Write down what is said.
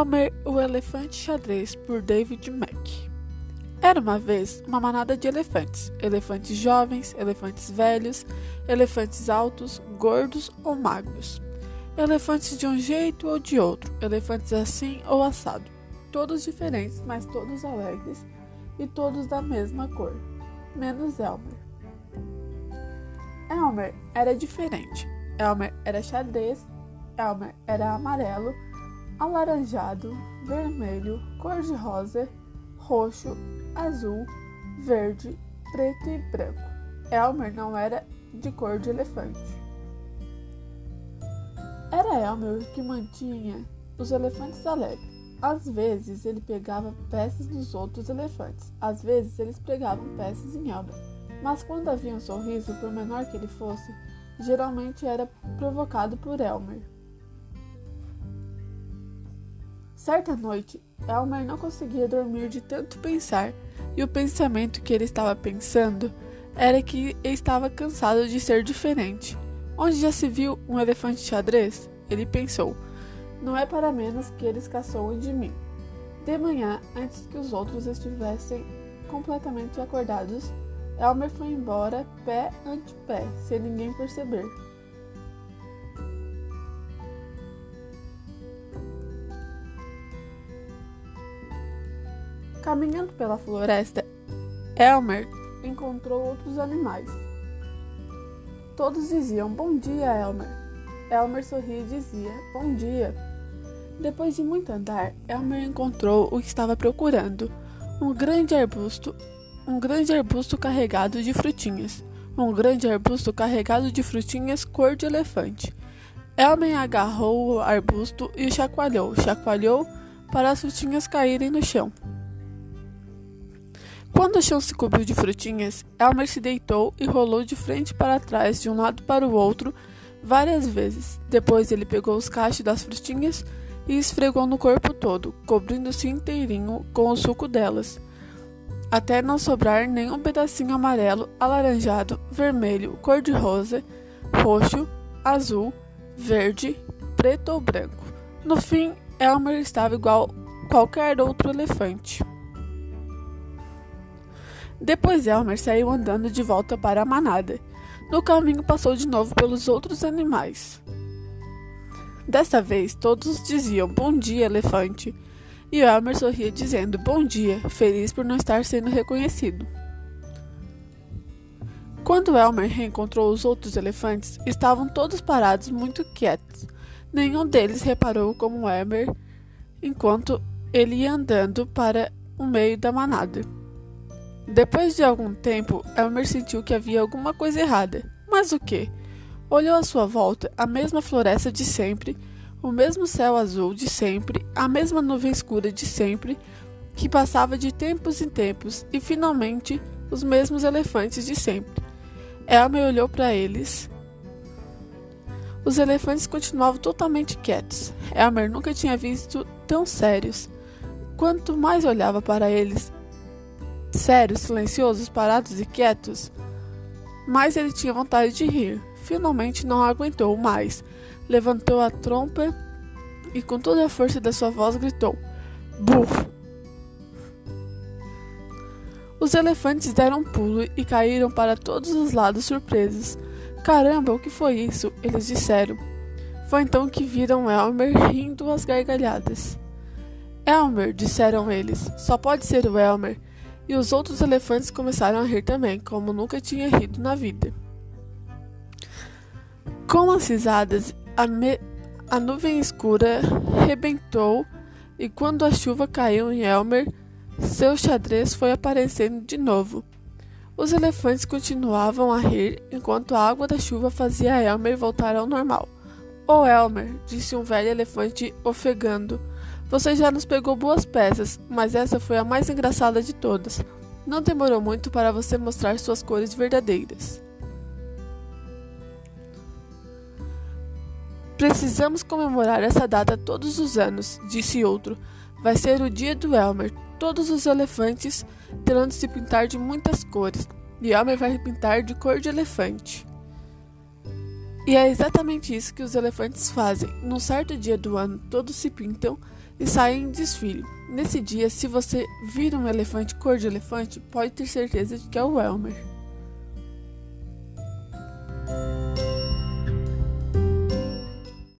Elmer, o Elefante Xadrez, por David Mack. Era uma vez uma manada de elefantes: elefantes jovens, elefantes velhos, elefantes altos, gordos ou magros, elefantes de um jeito ou de outro, elefantes assim ou assado, todos diferentes, mas todos alegres e todos da mesma cor, menos Elmer. Elmer era diferente. Elmer era xadrez, Elmer era amarelo alaranjado, vermelho, cor-de-rosa, roxo, azul, verde, preto e branco. Elmer não era de cor de elefante. Era Elmer que mantinha os elefantes alegres. Às vezes ele pegava peças dos outros elefantes, às vezes eles pregavam peças em Elmer. Mas quando havia um sorriso, por menor que ele fosse, geralmente era provocado por Elmer. Certa noite, Elmer não conseguia dormir de tanto pensar, e o pensamento que ele estava pensando era que estava cansado de ser diferente. Onde já se viu um elefante xadrez? Ele pensou. Não é para menos que eles caçoam de mim. De manhã, antes que os outros estivessem completamente acordados, Elmer foi embora pé ante pé, sem ninguém perceber. Caminhando pela floresta, Elmer encontrou outros animais. Todos diziam bom dia, Elmer. Elmer sorria e dizia bom dia. Depois de muito andar, Elmer encontrou o que estava procurando: um grande arbusto, um grande arbusto carregado de frutinhas, um grande arbusto carregado de frutinhas cor de elefante. Elmer agarrou o arbusto e o chacoalhou, chacoalhou para as frutinhas caírem no chão. Quando o chão se cobriu de frutinhas, Elmer se deitou e rolou de frente para trás, de um lado para o outro, várias vezes. Depois ele pegou os cachos das frutinhas e esfregou no corpo todo, cobrindo-se inteirinho com o suco delas, até não sobrar nenhum pedacinho amarelo, alaranjado, vermelho, cor-de-rosa, roxo, azul, verde, preto ou branco. No fim, Elmer estava igual qualquer outro elefante. Depois Elmer saiu andando de volta para a manada. No caminho passou de novo pelos outros animais. Desta vez todos diziam bom dia, elefante, e Elmer sorria dizendo bom dia, feliz por não estar sendo reconhecido. Quando Elmer reencontrou os outros elefantes, estavam todos parados muito quietos. Nenhum deles reparou como Elmer enquanto ele ia andando para o meio da manada. Depois de algum tempo, Elmer sentiu que havia alguma coisa errada. Mas o que? Olhou à sua volta, a mesma floresta de sempre, o mesmo céu azul de sempre, a mesma nuvem escura de sempre, que passava de tempos em tempos, e finalmente os mesmos elefantes de sempre. Elmer olhou para eles. Os elefantes continuavam totalmente quietos. Elmer nunca tinha visto tão sérios. Quanto mais olhava para eles, sérios, silenciosos, parados e quietos, mas ele tinha vontade de rir. Finalmente não aguentou mais. Levantou a trompa e, com toda a força da sua voz, gritou: Burro! Os elefantes deram um pulo e caíram para todos os lados surpresos. Caramba, o que foi isso? Eles disseram. Foi então que viram Elmer rindo às gargalhadas. Elmer, disseram eles, só pode ser o Elmer e os outros elefantes começaram a rir também, como nunca tinha rido na vida. Com as risadas, a, a nuvem escura rebentou e quando a chuva caiu em Elmer, seu xadrez foi aparecendo de novo. Os elefantes continuavam a rir enquanto a água da chuva fazia Elmer voltar ao normal. Oh, Elmer, disse um velho elefante ofegando. Você já nos pegou boas peças, mas essa foi a mais engraçada de todas. Não demorou muito para você mostrar suas cores verdadeiras. Precisamos comemorar essa data todos os anos, disse outro. Vai ser o dia do Elmer. Todos os elefantes terão de se pintar de muitas cores, e Elmer vai pintar de cor de elefante. E é exatamente isso que os elefantes fazem. Num certo dia do ano, todos se pintam e saem em desfile. Nesse dia, se você vir um elefante cor de elefante, pode ter certeza de que é o Elmer.